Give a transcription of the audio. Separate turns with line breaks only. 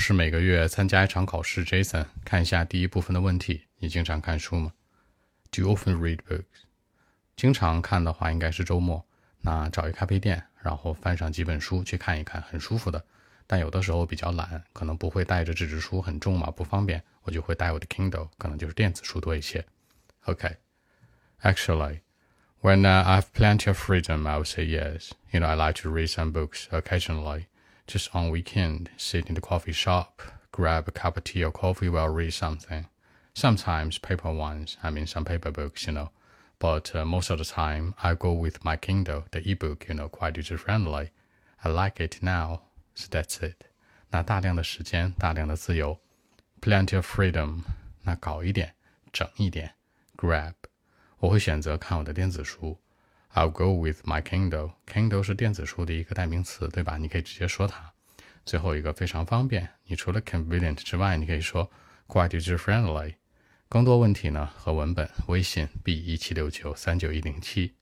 是每个月参加一场考试。Jason，看一下第一部分的问题：你经常看书吗？Do you often read books？经常看的话，应该是周末，那找一咖啡店，然后翻上几本书去看一看，很舒服的。但有的时候比较懒，可能不会带着纸质书，很重嘛，不方便，我就会带我的 Kindle，可能就是电子书多一些。OK，Actually。When I have plenty of freedom, I would say yes. You know, I like to read some books occasionally. Just on weekend, sit in the coffee shop, grab a cup of tea or coffee while read something. Sometimes paper ones, I mean some paper books, you know. But uh, most of the time, I go with my Kindle, the ebook, you know, quite user friendly. I like it now, so that's it. 那大量的时间，大量的自由，plenty of freedom，那搞一点，整一点，grab。我会选择看我的电子书。 I'll go with my Kindle. Kindle 是电子书的一个代名词，对吧？你可以直接说它。最后一个非常方便，你除了 convenient 之外，你可以说 quite user friendly。更多问题呢和文本，微信 b 一七六九三九一零七。